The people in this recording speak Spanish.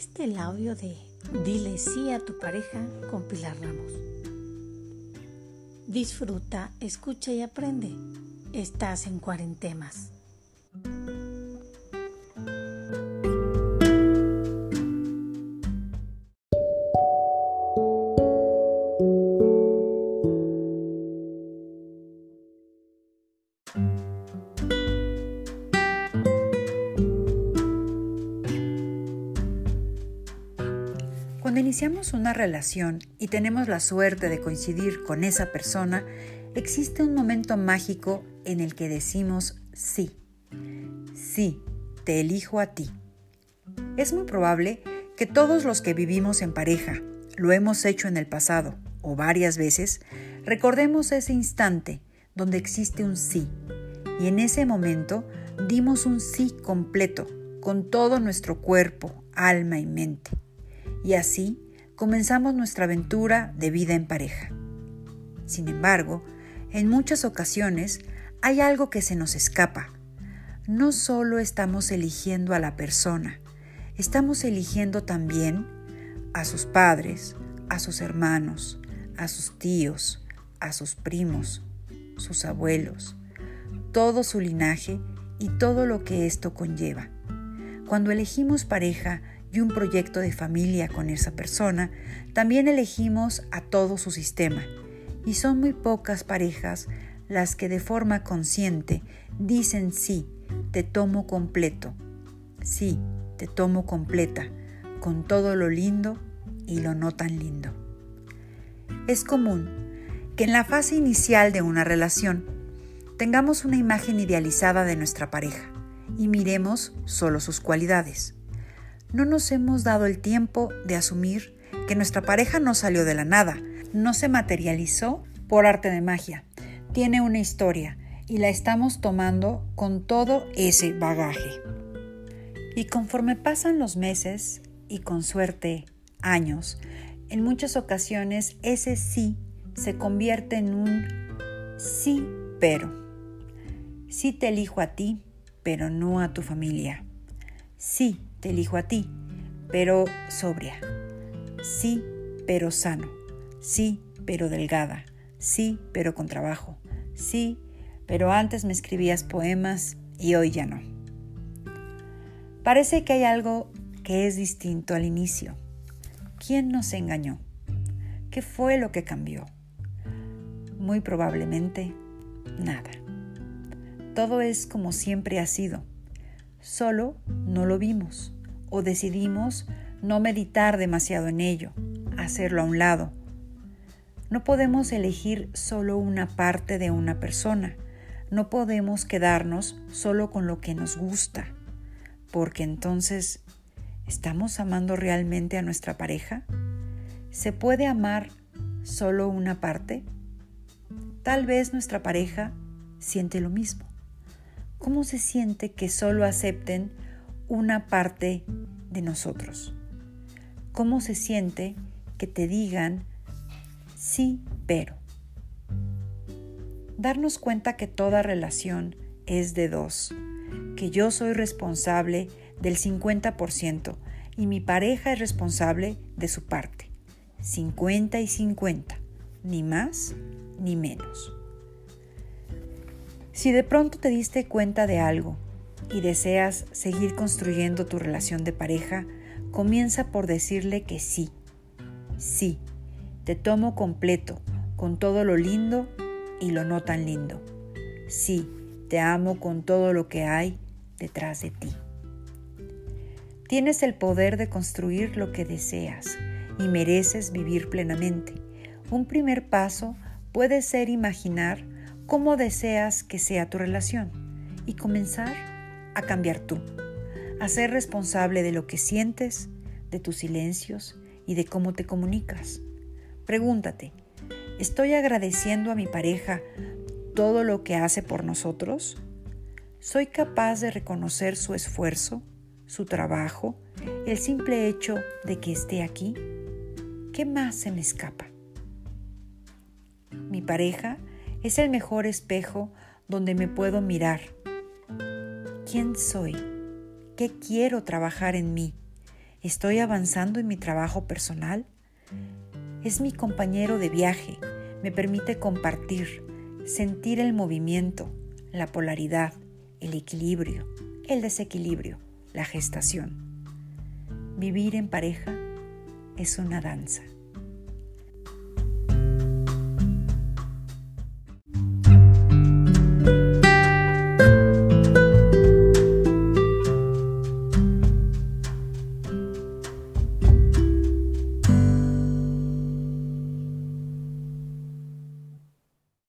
Este es el audio de Dile sí a tu pareja con Pilar Ramos. Disfruta, escucha y aprende. Estás en cuarentemas. Iniciamos una relación y tenemos la suerte de coincidir con esa persona, existe un momento mágico en el que decimos sí. Sí, te elijo a ti. Es muy probable que todos los que vivimos en pareja, lo hemos hecho en el pasado o varias veces, recordemos ese instante donde existe un sí. Y en ese momento dimos un sí completo, con todo nuestro cuerpo, alma y mente y así comenzamos nuestra aventura de vida en pareja. Sin embargo, en muchas ocasiones hay algo que se nos escapa. No solo estamos eligiendo a la persona, estamos eligiendo también a sus padres, a sus hermanos, a sus tíos, a sus primos, sus abuelos, todo su linaje y todo lo que esto conlleva. Cuando elegimos pareja y un proyecto de familia con esa persona, también elegimos a todo su sistema. Y son muy pocas parejas las que de forma consciente dicen sí, te tomo completo. Sí, te tomo completa, con todo lo lindo y lo no tan lindo. Es común que en la fase inicial de una relación tengamos una imagen idealizada de nuestra pareja y miremos solo sus cualidades no nos hemos dado el tiempo de asumir que nuestra pareja no salió de la nada, no se materializó por arte de magia. Tiene una historia y la estamos tomando con todo ese bagaje. Y conforme pasan los meses y con suerte años, en muchas ocasiones ese sí se convierte en un sí pero. Sí te elijo a ti, pero no a tu familia. Sí, te elijo a ti, pero sobria. Sí, pero sano. Sí, pero delgada. Sí, pero con trabajo. Sí, pero antes me escribías poemas y hoy ya no. Parece que hay algo que es distinto al inicio. ¿Quién nos engañó? ¿Qué fue lo que cambió? Muy probablemente nada. Todo es como siempre ha sido solo no lo vimos o decidimos no meditar demasiado en ello, hacerlo a un lado. No podemos elegir solo una parte de una persona, no podemos quedarnos solo con lo que nos gusta, porque entonces, ¿estamos amando realmente a nuestra pareja? ¿Se puede amar solo una parte? Tal vez nuestra pareja siente lo mismo. ¿Cómo se siente que solo acepten una parte de nosotros? ¿Cómo se siente que te digan sí, pero? Darnos cuenta que toda relación es de dos, que yo soy responsable del 50% y mi pareja es responsable de su parte. 50 y 50, ni más ni menos. Si de pronto te diste cuenta de algo y deseas seguir construyendo tu relación de pareja, comienza por decirle que sí. Sí, te tomo completo, con todo lo lindo y lo no tan lindo. Sí, te amo con todo lo que hay detrás de ti. Tienes el poder de construir lo que deseas y mereces vivir plenamente. Un primer paso puede ser imaginar cómo deseas que sea tu relación y comenzar a cambiar tú, a ser responsable de lo que sientes, de tus silencios y de cómo te comunicas. Pregúntate, ¿estoy agradeciendo a mi pareja todo lo que hace por nosotros? ¿Soy capaz de reconocer su esfuerzo, su trabajo, el simple hecho de que esté aquí? ¿Qué más se me escapa? Mi pareja es el mejor espejo donde me puedo mirar. ¿Quién soy? ¿Qué quiero trabajar en mí? ¿Estoy avanzando en mi trabajo personal? Es mi compañero de viaje, me permite compartir, sentir el movimiento, la polaridad, el equilibrio, el desequilibrio, la gestación. Vivir en pareja es una danza.